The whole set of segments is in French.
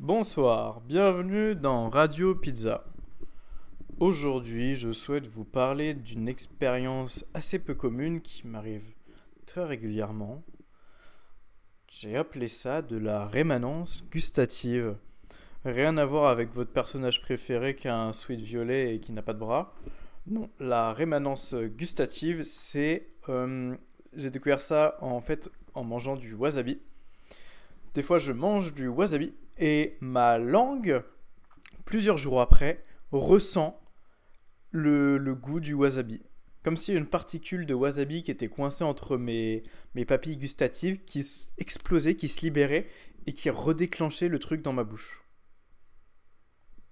Bonsoir, bienvenue dans Radio Pizza. Aujourd'hui, je souhaite vous parler d'une expérience assez peu commune qui m'arrive très régulièrement. J'ai appelé ça de la rémanence gustative. Rien à voir avec votre personnage préféré qui a un sweat violet et qui n'a pas de bras. Non, la rémanence gustative, c'est... euh, j'ai découvert ça en fait en mangeant du wasabi. Des fois, je mange du wasabi et ma langue, plusieurs jours après, ressent le, goût du wasabi. Comme si une particule de wasabi qui était coincée entre mes, papilles gustatives qui explosait, qui se libérait et qui redéclenchait le truc dans ma bouche.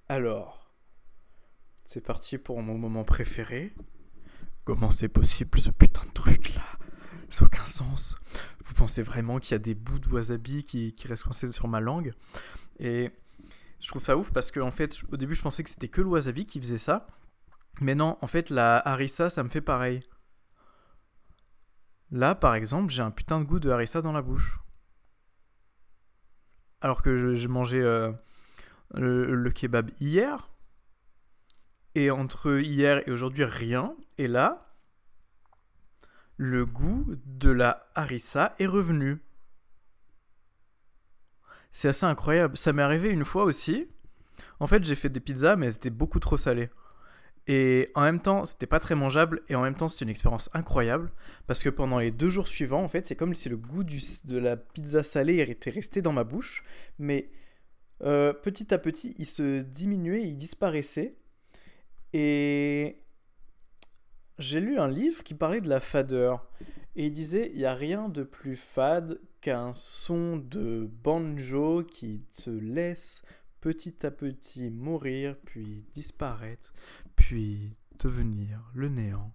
Alors, c'est parti pour mon moment préféré. Comment c'est possible ce putain de truc là Ça aucun sens. Vous pensez vraiment qu'il y a des bouts de wasabi qui restent coincés sur ma langue? Et je trouve ça ouf parce que en fait, au début, je pensais que c'était que le wasabi qui faisait ça. Mais non, en fait, la harissa, ça me fait pareil. Là, par exemple, j'ai un putain de goût de harissa dans la bouche. Alors que je- j'ai mangé euh, le kebab hier. Et entre hier et aujourd'hui, rien. Et là, le goût de la harissa est revenu. C'est assez incroyable. Ça m'est arrivé une fois aussi. En fait, j'ai fait des pizzas, mais c'était beaucoup trop salé. Et en même temps, c'était pas très mangeable. Et en même temps, c'était une expérience incroyable. Parce que pendant les deux jours suivants, en fait, c'est comme si le goût de la pizza salée était resté dans ma bouche. Mais euh, petit à petit, il se diminuait, il disparaissait. Et j'ai lu un livre qui parlait de la fadeur. Et il disait, il n'y a rien de plus fade qu'un son de banjo qui se laisse petit à petit mourir, puis disparaître, puis devenir le néant,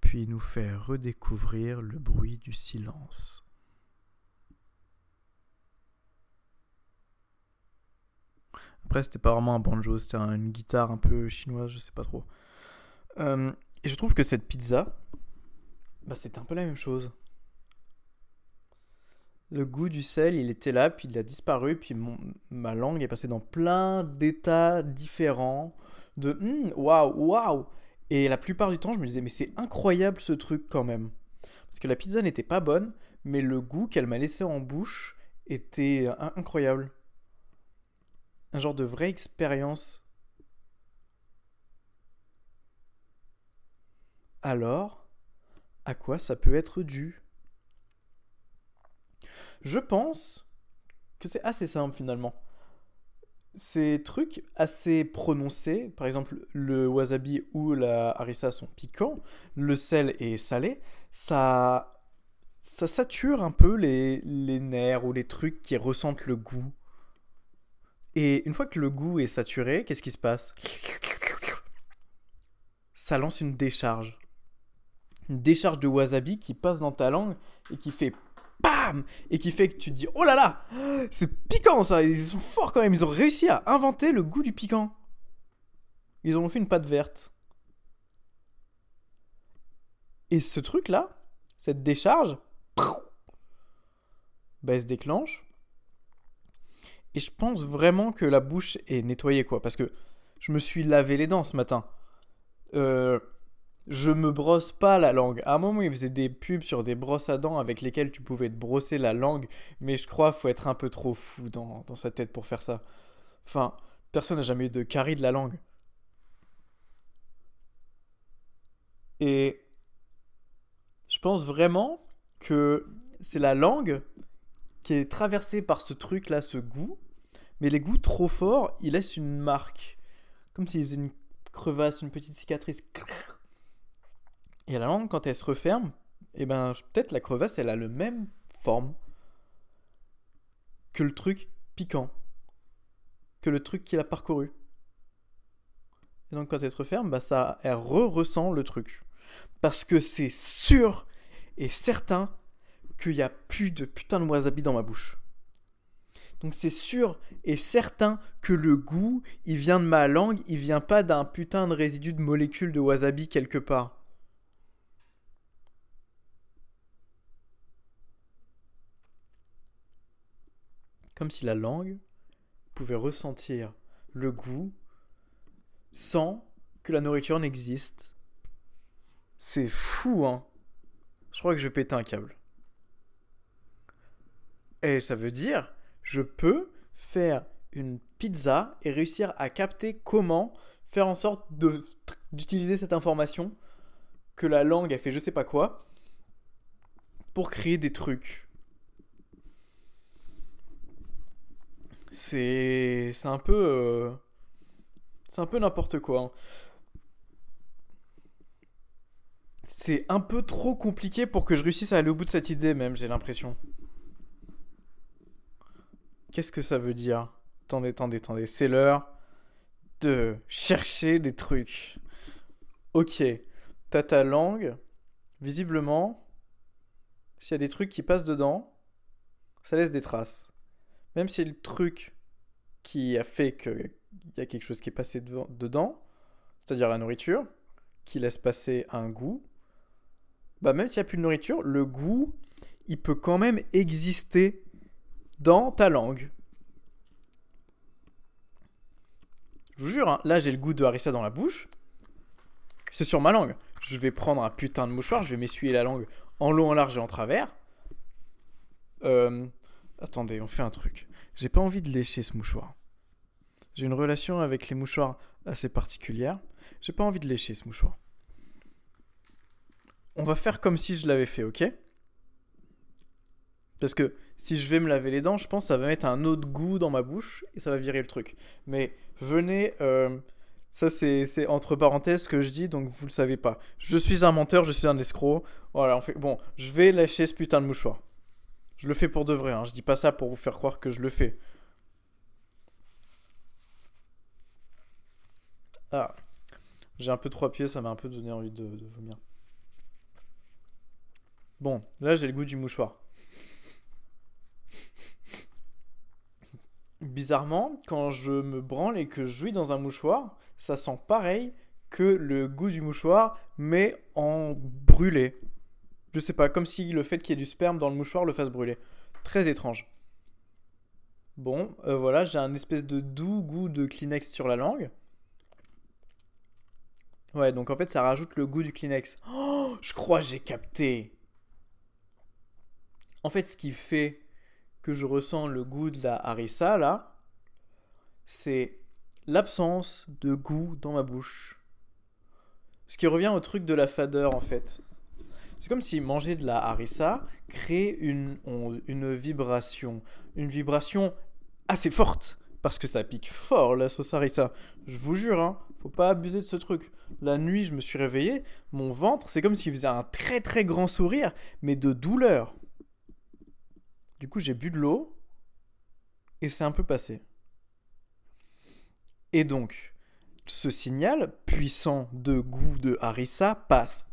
puis nous faire redécouvrir le bruit du silence. Après, c'était pas vraiment un banjo, c'était un- une guitare un peu chinoise, je sais pas trop. Euh, et je trouve que cette pizza, bah, c'était un peu la même chose. Le goût du sel, il était là, puis il a disparu, puis mon- ma langue est passée dans plein d'états différents de Hum, waouh, waouh. Et la plupart du temps, je me disais, mais c'est incroyable ce truc quand même. Parce que la pizza n'était pas bonne, mais le goût qu'elle m'a laissé en bouche était euh, incroyable. Un genre de vraie expérience. Alors, à quoi ça peut être dû Je pense que c'est assez simple finalement. Ces trucs assez prononcés, par exemple le wasabi ou la harissa sont piquants, le sel est salé, ça, sature un peu les, les nerfs ou les trucs qui ressentent le goût. Et une fois que le goût est saturé, qu'est-ce qui se passe? Ça lance une décharge. Une décharge de wasabi qui passe dans ta langue et qui fait BAM Et qui fait que tu te dis Oh là là C'est piquant ça Ils sont forts quand même Ils ont réussi à inventer le goût du piquant. Ils ont fait une pâte verte. Et ce truc là, cette décharge, bah, elle se déclenche. Et je pense vraiment que la bouche est nettoyée quoi. Parce que je me suis lavé les dents ce matin. Euh, je me brosse pas la langue. À un moment, ils faisaient des pubs sur des brosses à dents avec lesquelles tu pouvais te brosser la langue, mais je crois qu'il faut être un peu trop fou dans, dans sa tête pour faire ça. Enfin, personne n'a jamais eu de carie de la langue. Et je pense vraiment que c'est la langue qui est traversée par ce truc-là, ce goût, mais les goûts trop forts, ils laissent une marque. Comme s'ils faisaient une crevasse, une petite cicatrice. Et la langue, quand elle se referme, et ben peut-être la crevasse, elle a le même forme que le truc piquant, que le truc qu'il a parcouru. Et donc quand elle se referme, bah ça, elle re-ressent le truc. Parce que c'est sûr et certain qu'il n'y a plus de putain de wasabi dans ma bouche. Donc c'est sûr et certain que le goût, il vient de ma langue, il vient pas d'un putain de résidu de molécules de wasabi quelque part. Comme si la langue pouvez ressentir le goût sans que la nourriture n'existe. C'est fou, hein. Je crois que je vais péter un câble. Et ça veut dire, je peux faire une pizza et réussir à capter comment faire en sorte d'utiliser cette information que la langue a fait je sais pas quoi pour créer des trucs. C'est un peu euh, c'est un peu n'importe quoi. Hein. C'est un peu trop compliqué pour que je réussisse à aller au bout de cette idée même, j'ai l'impression. Qu'est-ce que ça veut dire? Attendez, attendez, attendez. C'est l'heure de chercher des trucs. Ok, t'as ta langue. Visiblement, s'il y a des trucs qui passent dedans, ça laisse des traces. Même si le truc qui a fait qu'il y a quelque chose qui est passé dedans, c'est-à-dire la nourriture, qui laisse passer un goût, bah même s'il n'y a plus de nourriture, le goût, il peut quand même exister dans ta langue. Je vous jure, hein, là j'ai le goût de harissa dans la bouche. C'est sur ma langue. Je vais prendre un putain de mouchoir, je vais m'essuyer la langue en long, en large et en travers. Euh, attendez, on fait un truc. J'ai pas envie de lécher ce mouchoir. J'ai une relation avec les mouchoirs assez particulière. J'ai pas envie de lécher ce mouchoir. On va faire comme si je l'avais fait, ok? Parce que si je vais me laver les dents, je pense que ça va mettre un autre goût dans ma bouche et ça va virer le truc. Mais venez, euh, ça c'est entre parenthèses ce que je dis, donc vous le savez pas. Je suis un menteur, je suis un escroc. Voilà, on fait... bon, je vais lâcher ce putain de mouchoir. Je le fais pour de vrai, hein. je dis pas ça pour vous faire croire que je le fais. Ah, j'ai un peu trop appuyé, ça m'a un peu donné envie de vomir. Bon, là j'ai le goût du mouchoir. Bizarrement, quand je me branle et que je jouis dans un mouchoir, ça sent pareil que le goût du mouchoir, mais en brûlé. Je sais pas, comme si le fait qu'il y ait du sperme dans le mouchoir le fasse brûler. Très étrange. Bon, euh, voilà, j'ai un espèce de doux goût de Kleenex sur la langue. Ouais, donc en fait, ça rajoute le goût du Kleenex. Oh, je crois que j'ai capté. En fait, ce qui fait que je ressens le goût de la harissa, là, c'est l'absence de goût dans ma bouche. Ce qui revient au truc de la fadeur, en fait. C'est comme si manger de la harissa crée une, une vibration. Une vibration assez forte. Parce que ça pique fort, la sauce harissa. Je vous jure, hein, faut pas abuser de ce truc. La nuit, je me suis réveillé, mon ventre, c'est comme s'il faisait un très très grand sourire, mais de douleur. Du coup, j'ai bu de l'eau et c'est un peu passé. Et donc, ce signal puissant de goût de harissa passe.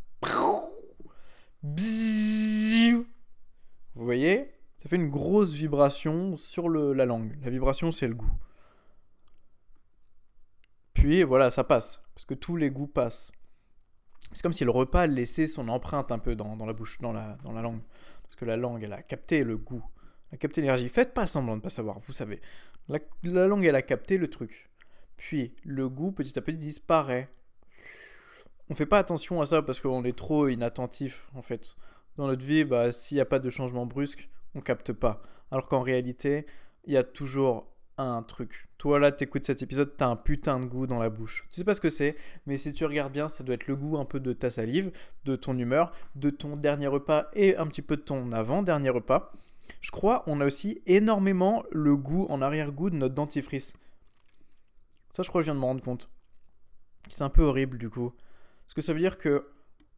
Vous voyez Ça fait une grosse vibration sur la langue. La vibration, c'est le goût. Puis voilà, ça passe. Parce que tous les goûts passent. C'est comme si le repas laissait son empreinte un peu dans, la bouche, dans la, langue. Parce que la langue, elle a capté le goût a capté l'énergie. Faites pas semblant de ne pas savoir, vous savez. La, langue, elle a capté le truc. Puis, le goût, petit à petit, disparaît. On fait pas attention à ça parce qu'on est trop inattentif, en fait. Dans notre vie, bah, s'il n'y a pas de changement brusque, on capte pas. Alors qu'en réalité, il y a toujours un truc. Toi là, t'écoutes cet épisode, t'as un putain de goût dans la bouche. Tu sais pas ce que c'est, mais si tu regardes bien, ça doit être le goût un peu de ta salive, de ton humeur, de ton dernier repas et un petit peu de ton avant-dernier repas. Je crois on a aussi énormément le goût en arrière-goût de notre dentifrice. Ça, je crois que je viens de me rendre compte. C'est un peu horrible du coup. Parce que ça veut dire que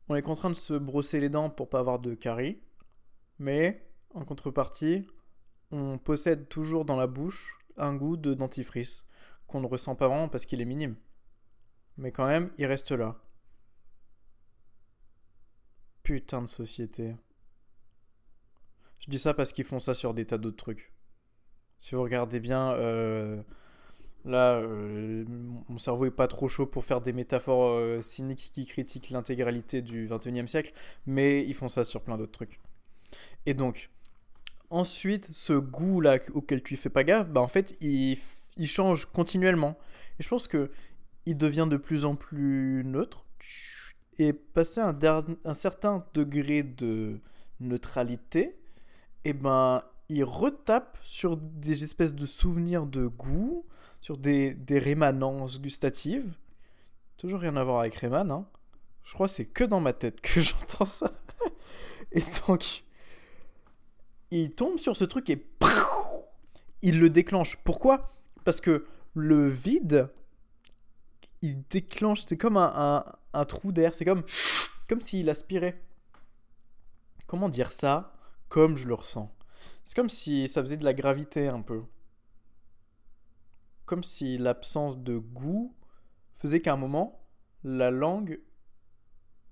on est contraint de se brosser les dents pour pas avoir de caries. Mais en contrepartie, on possède toujours dans la bouche un goût de dentifrice qu'on ne ressent pas vraiment parce qu'il est minime. Mais quand même, il reste là. Putain de société. Je dis ça parce qu'ils font ça sur des tas d'autres trucs. Si vous regardez bien, euh, là, euh, mon cerveau est pas trop chaud pour faire des métaphores euh, cyniques qui critiquent l'intégralité du 21e siècle, mais ils font ça sur plein d'autres trucs. Et donc, ensuite, ce goût-là auquel tu fais pas gaffe, bah en fait, il, il change continuellement. Et je pense que il devient de plus en plus neutre. Et passer un, un certain degré de neutralité, et eh ben, il retape sur des espèces de souvenirs de goût, sur des, des rémanences gustatives. Toujours rien à voir avec Rayman, hein. Je crois que c'est que dans ma tête que j'entends ça. et donc, il tombe sur ce truc et il le déclenche. Pourquoi? Parce que le vide, il déclenche, c'est comme un, un, trou d'air, c'est comme, comme s'il aspirait. Comment dire ça? Comme je le ressens. C'est comme si ça faisait de la gravité un peu. Comme si l'absence de goût faisait qu'à un moment, la langue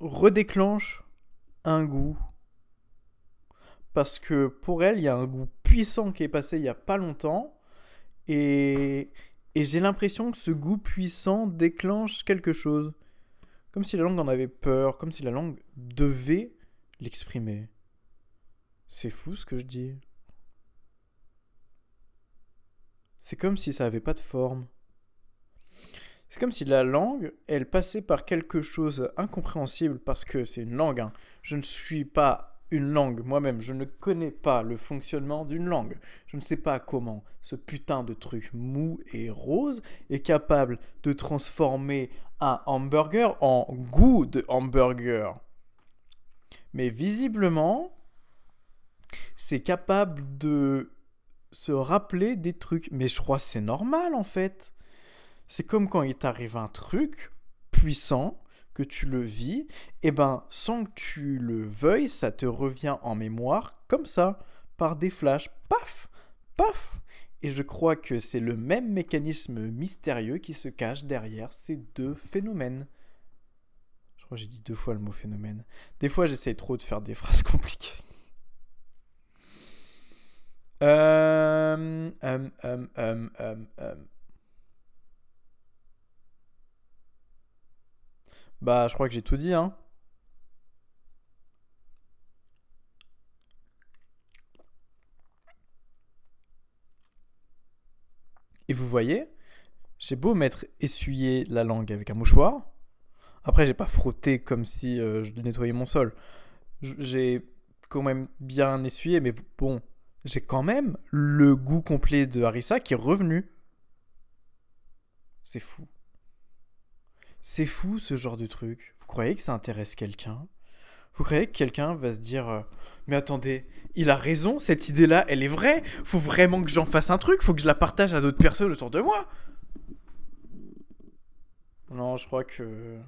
redéclenche un goût. Parce que pour elle, il y a un goût puissant qui est passé il n'y a pas longtemps. Et, et j'ai l'impression que ce goût puissant déclenche quelque chose. Comme si la langue en avait peur, comme si la langue devait l'exprimer. C'est fou ce que je dis. C'est comme si ça n'avait pas de forme. C'est comme si la langue, elle passait par quelque chose incompréhensible parce que c'est une langue. Hein. Je ne suis pas une langue moi-même. Je ne connais pas le fonctionnement d'une langue. Je ne sais pas comment ce putain de truc mou et rose est capable de transformer un hamburger en goût de hamburger. Mais visiblement, c'est capable de se rappeler des trucs. Mais je crois que c'est normal en fait. C'est comme quand il t'arrive un truc puissant, que tu le vis, et eh ben sans que tu le veuilles, ça te revient en mémoire comme ça, par des flashs. Paf Paf Et je crois que c'est le même mécanisme mystérieux qui se cache derrière ces deux phénomènes. Je crois que j'ai dit deux fois le mot phénomène. Des fois, j'essaie trop de faire des phrases compliquées. Euh, euh, euh, Bah, je crois que j'ai tout dit, hein. Et vous voyez, j'ai beau m'être essuyé la langue avec un mouchoir. Après, j'ai pas frotté comme si euh, je nettoyais mon sol. J'ai quand même bien essuyé, mais bon, j'ai quand même le goût complet de harissa qui est revenu. C'est fou. C'est fou ce genre de truc. Vous croyez que ça intéresse quelqu'un? Vous croyez que quelqu'un va se dire euh, Mais attendez, il a raison, cette idée-là, elle est vraie. Faut vraiment que j'en fasse un truc, faut que je la partage à d'autres personnes autour de moi. Non, je crois que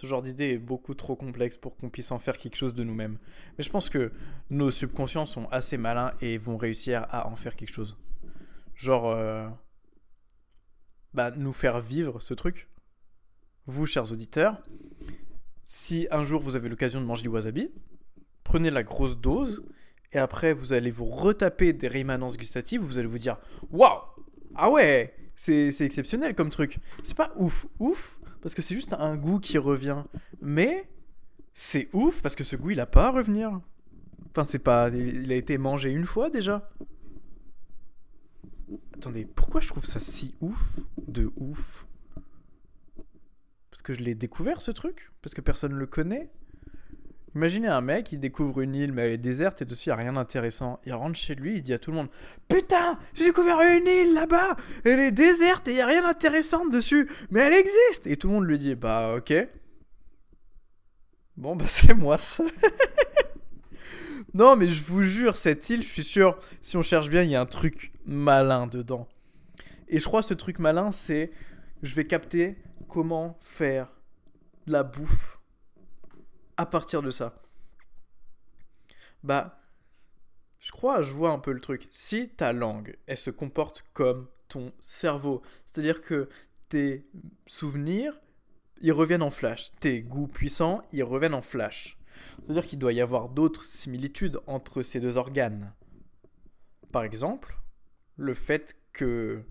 ce genre d'idée est beaucoup trop complexe pour qu'on puisse en faire quelque chose de nous-mêmes. Mais je pense que nos subconscients sont assez malins et vont réussir à en faire quelque chose. Genre, euh, bah, nous faire vivre ce truc vous, chers auditeurs, si un jour vous avez l'occasion de manger du wasabi, prenez la grosse dose et après vous allez vous retaper des rémanences gustatives, vous allez vous dire Waouh Ah ouais C'est exceptionnel comme truc. C'est pas ouf, ouf, parce que c'est juste un goût qui revient. Mais c'est ouf parce que ce goût il a pas à revenir. Enfin, c'est pas. Il a été mangé une fois déjà. Attendez, pourquoi je trouve ça si ouf? De ouf parce que je l'ai découvert ce truc? Parce que personne ne le connaît? Imaginez un mec, il découvre une île mais elle est déserte et dessus il n'y a rien d'intéressant. Il rentre chez lui, il dit à tout le monde Putain, j'ai découvert une île là-bas Elle est déserte et il n'y a rien d'intéressant dessus Mais elle existe Et tout le monde lui dit Bah ok. Bon bah c'est moi ça. non mais je vous jure, cette île, je suis sûr, si on cherche bien, il y a un truc malin dedans. Et je crois ce truc malin, c'est je vais capter comment faire de la bouffe à partir de ça. Bah, je crois, je vois un peu le truc. Si ta langue, elle se comporte comme ton cerveau, c'est-à-dire que tes souvenirs, ils reviennent en flash. Tes goûts puissants, ils reviennent en flash. C'est-à-dire qu'il doit y avoir d'autres similitudes entre ces deux organes. Par exemple, le fait que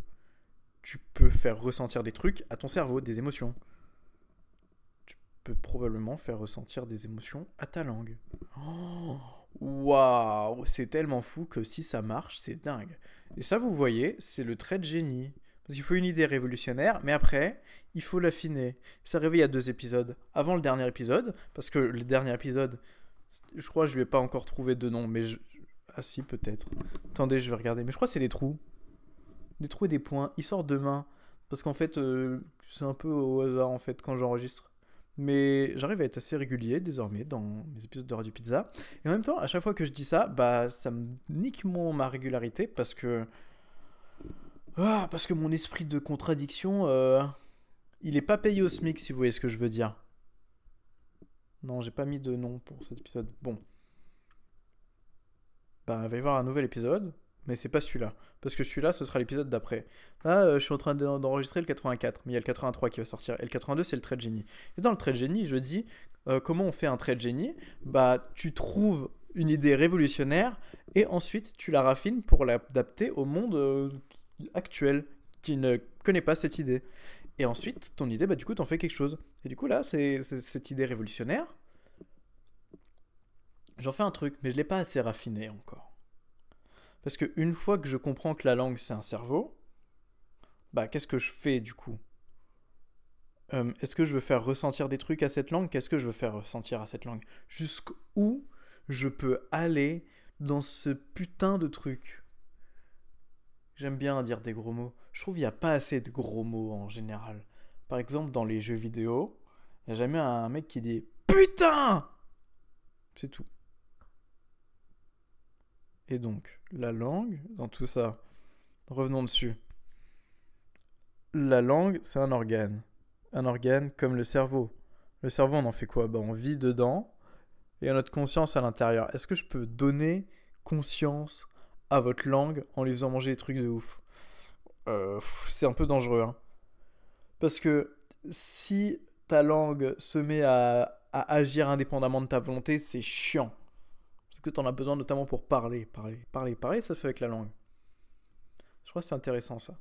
tu peux faire ressentir des trucs à ton cerveau, des émotions. Tu peux probablement faire ressentir des émotions à ta langue. Oh, waouh, c'est tellement fou que si ça marche, c'est dingue. Et ça, vous voyez, c'est le trait de génie. Parce qu'il faut une idée révolutionnaire, mais après, il faut l'affiner. Ça arrivé il y a deux épisodes. Avant le dernier épisode, parce que le dernier épisode, je crois que je lui ai pas encore trouvé de nom, mais je... Ah si, peut-être. Attendez, je vais regarder. Mais je crois que c'est des trous. Des trous et des points. Il sort demain. Parce qu'en fait, euh, c'est un peu au hasard, en fait, quand j'enregistre. Mais j'arrive à être assez régulier désormais dans mes épisodes de Radio Pizza. Et en même temps, à chaque fois que je dis ça, bah ça me nique mon, ma régularité parce que. Ah, parce que mon esprit de contradiction, euh, il est pas payé au SMIC si vous voyez ce que je veux dire. Non, j'ai pas mis de nom pour cet épisode. Bon. Bah, va y avoir un nouvel épisode, mais c'est pas celui-là. Parce que celui-là, ce sera l'épisode d'après. Là, euh, je suis en train d'enregistrer le 84, mais il y a le 83 qui va sortir. Et le 82, c'est le trait de génie. Et dans le trait de génie, je dis euh, comment on fait un trait de génie? Bah, tu trouves une idée révolutionnaire et ensuite tu la raffines pour l'adapter au monde euh, actuel qui ne connaît pas cette idée. Et ensuite, ton idée, bah, du coup, t'en fais quelque chose. Et du coup, là, c'est cette idée révolutionnaire. J'en fais un truc, mais je l'ai pas assez raffiné encore. Parce qu'une fois que je comprends que la langue c'est un cerveau, bah qu'est-ce que je fais du coup? Euh, Est-ce que je veux faire ressentir des trucs à cette langue? Qu'est-ce que je veux faire ressentir à cette langue? Jusqu'où je peux aller dans ce putain de truc? J'aime bien dire des gros mots. Je trouve qu'il n'y a pas assez de gros mots en général. Par exemple, dans les jeux vidéo, il n'y a jamais un mec qui dit Putain C'est tout. Et donc, la langue, dans tout ça, revenons dessus. La langue, c'est un organe. Un organe comme le cerveau. Le cerveau, on en fait quoi? Bah, On vit dedans et a notre conscience à l'intérieur. Est-ce que je peux donner conscience à votre langue en lui faisant manger des trucs de ouf? Euh, C'est un peu dangereux. Hein. Parce que si ta langue se met à agir indépendamment de ta volonté, c'est chiant. Parce que tu en as besoin notamment pour parler, parler, parler, parler, ça se fait avec la langue. Je crois que c'est intéressant ça.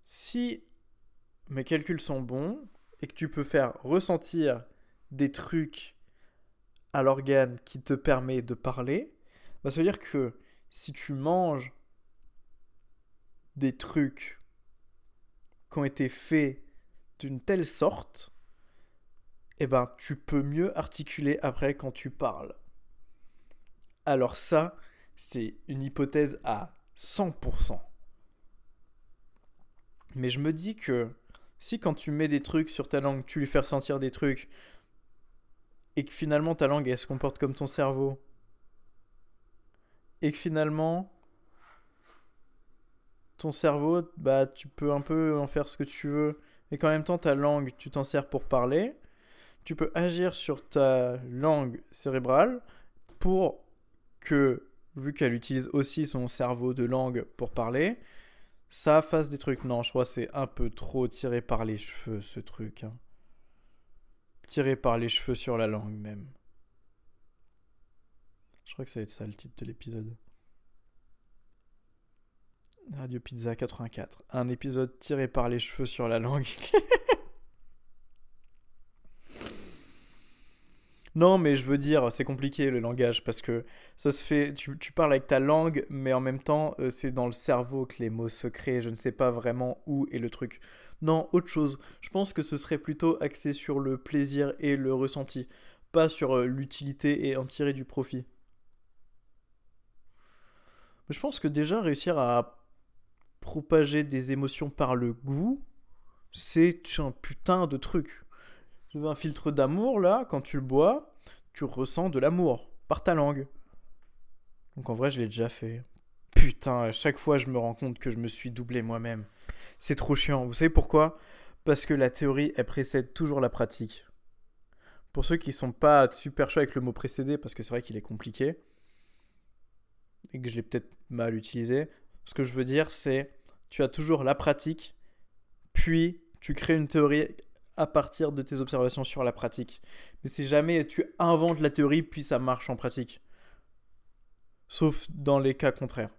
Si mes calculs sont bons et que tu peux faire ressentir des trucs à l'organe qui te permet de parler, bah ça veut dire que si tu manges des trucs qui ont été faits d'une telle sorte, eh ben tu peux mieux articuler après quand tu parles. Alors ça, c'est une hypothèse à 100%. Mais je me dis que si quand tu mets des trucs sur ta langue, tu lui fais ressentir des trucs, et que finalement ta langue elle se comporte comme ton cerveau, et que finalement ton cerveau, bah tu peux un peu en faire ce que tu veux, et qu'en même temps ta langue, tu t'en sers pour parler, tu peux agir sur ta langue cérébrale pour vu qu'elle utilise aussi son cerveau de langue pour parler, ça fasse des trucs. Non, je crois que c'est un peu trop tiré par les cheveux, ce truc. Hein. Tiré par les cheveux sur la langue, même. Je crois que ça va être ça le titre de l'épisode. Radio Pizza 84. Un épisode tiré par les cheveux sur la langue. Non, mais je veux dire, c'est compliqué le langage parce que ça se fait. Tu, parles avec ta langue, mais en même temps, euh, c'est dans le cerveau que les mots se créent. Je ne sais pas vraiment où est le truc. Non, autre chose. Je pense que ce serait plutôt axé sur le plaisir et le ressenti, pas sur euh, l'utilité et en tirer du profit. Mais je pense que déjà réussir à propager des émotions par le goût, c'est un putain de truc un filtre d'amour, là, quand tu le bois, tu ressens de l'amour par ta langue. Donc en vrai, je l'ai déjà fait. Putain, à chaque fois, je me rends compte que je me suis doublé moi-même. C'est trop chiant. Vous savez pourquoi? Parce que la théorie, elle précède toujours la pratique. Pour ceux qui sont pas super chauds avec le mot précédé, parce que c'est vrai qu'il est compliqué, et que je l'ai peut-être mal utilisé, ce que je veux dire, c'est tu as toujours la pratique, puis tu crées une théorie à partir de tes observations sur la pratique. Mais c'est jamais tu inventes la théorie puis ça marche en pratique. Sauf dans les cas contraires.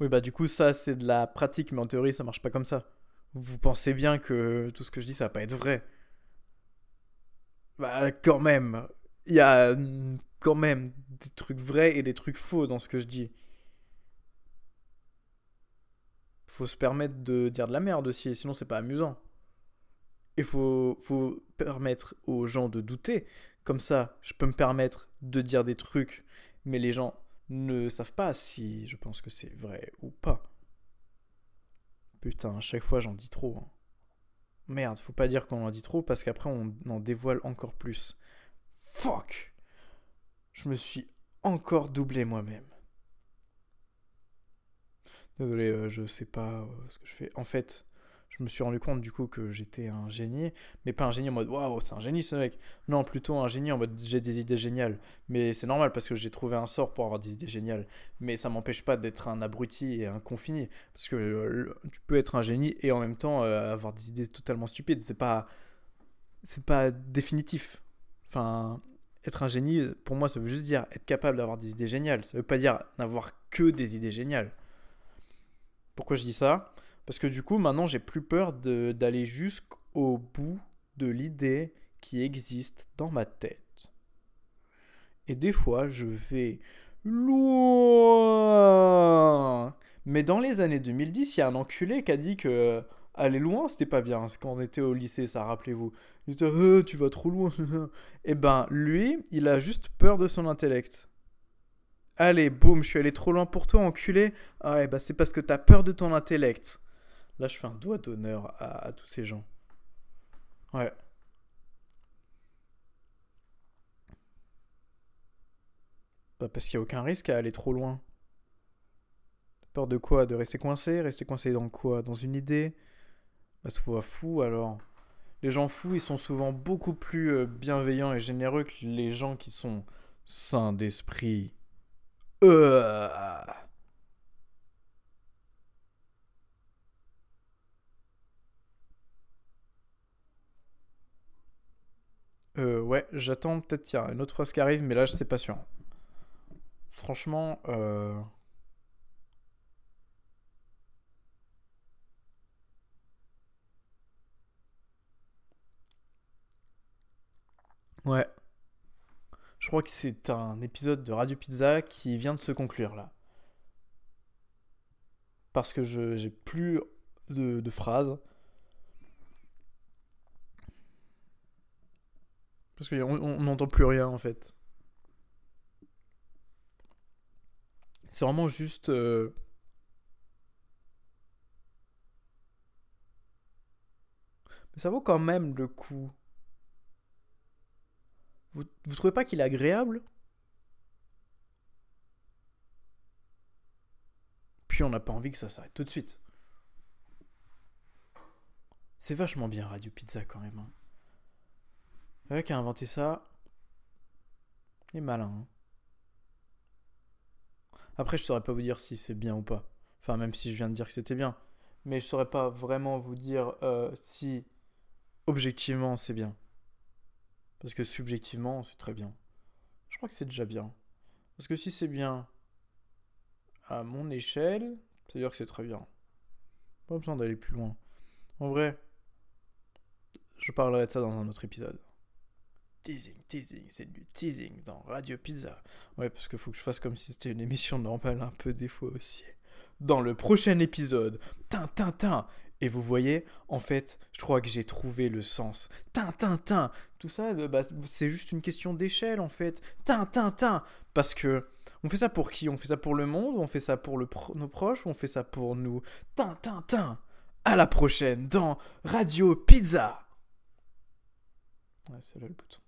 Oui, bah du coup, ça c'est de la pratique, mais en théorie ça marche pas comme ça. Vous pensez bien que tout ce que je dis ça va pas être vrai. Bah quand même, il y a quand même des trucs vrais et des trucs faux dans ce que je dis. faut se permettre de dire de la merde aussi, sinon c'est pas amusant. Il faut, permettre aux gens de douter. Comme ça, je peux me permettre de dire des trucs, mais les gens ne savent pas si je pense que c'est vrai ou pas. Putain, à chaque fois j'en dis trop. Hein. Merde, faut pas dire qu'on en dit trop parce qu'après on en dévoile encore plus. Fuck Je me suis encore doublé moi-même. Désolé, euh, je sais pas euh, ce que je fais. En fait, je me suis rendu compte du coup que j'étais un génie, mais pas un génie en mode waouh, c'est un génie ce mec. Non, plutôt un génie en mode j'ai des idées géniales. Mais c'est normal parce que j'ai trouvé un sort pour avoir des idées géniales. Mais ça m'empêche pas d'être un abruti et un confini. Parce que euh, tu peux être un génie et en même temps avoir des idées totalement stupides. C'est pas. C'est pas définitif. Enfin, être un génie, pour moi, ça veut juste dire être capable d'avoir des idées géniales. Ça veut pas dire n'avoir que des idées géniales. Pourquoi je dis ça? Parce que du coup, maintenant, j'ai plus peur d'aller jusqu'au bout de l'idée qui existe dans ma tête. Et des fois, je vais loin. Mais dans les années 2010, il y a un enculé qui a dit que aller loin, c'était pas bien. Quand on était au lycée, ça, rappelez-vous. Il disait, euh, tu vas trop loin. Eh ben, lui, il a juste peur de son intellect. Allez, boum, je suis allé trop loin pour toi, enculé. Ah ouais, bah c'est parce que t'as peur de ton intellect. Là, je fais un doigt d'honneur à, tous ces gens. Ouais. Bah parce qu'il n'y a aucun risque à aller trop loin. Peur de quoi? De rester coincé? Rester coincé dans quoi? Dans une idée? Bah soit fou alors. Les gens fous, ils sont souvent beaucoup plus euh, bienveillants et généreux que les gens qui sont sains d'esprit. Euh... Euh, ouais, j'attends peut-être a une autre phrase qui arrive, mais là, je sais pas sûr. Franchement, euh... Ouais. Je crois que c'est un épisode de Radio Pizza qui vient de se conclure là. Parce que je j'ai plus de, phrases. Parce qu'on n'entend plus rien en fait. C'est vraiment juste... Euh, Mais ça vaut quand même le coup vous, vous trouvez pas qu'il est agréable? Puis on n'a pas envie que ça s'arrête tout de suite. C'est vachement bien Radio Pizza quand même. Hein. Le mec a inventé ça, il est malin. Hein. Après, je saurais pas vous dire si c'est bien ou pas. Enfin, même si je viens de dire que c'était bien. Mais je saurais pas vraiment vous dire euh, si objectivement c'est bien. Parce que subjectivement, c'est très bien. Je crois que c'est déjà bien. Parce que si c'est bien à mon échelle, c'est-à-dire que c'est très bien. Pas besoin d'aller plus loin. En vrai, je parlerai de ça dans un autre épisode. Teasing, teasing, c'est du teasing dans Radio Pizza. Ouais, parce qu'il faut que je fasse comme si c'était une émission normale, un peu des fois aussi. Dans le prochain épisode, tin, et vous voyez, en fait, je crois que j'ai trouvé le sens. Tin, tin, tin. Tout ça, euh, bah, c'est juste une question d'échelle, en fait. Tin, tin, tin. Parce que, on fait ça pour qui? On fait ça pour le monde? On fait ça pour nos proches? On fait ça pour nous? Tin, tin, tin. À la prochaine dans Radio Pizza. Ouais, c'est là le bouton.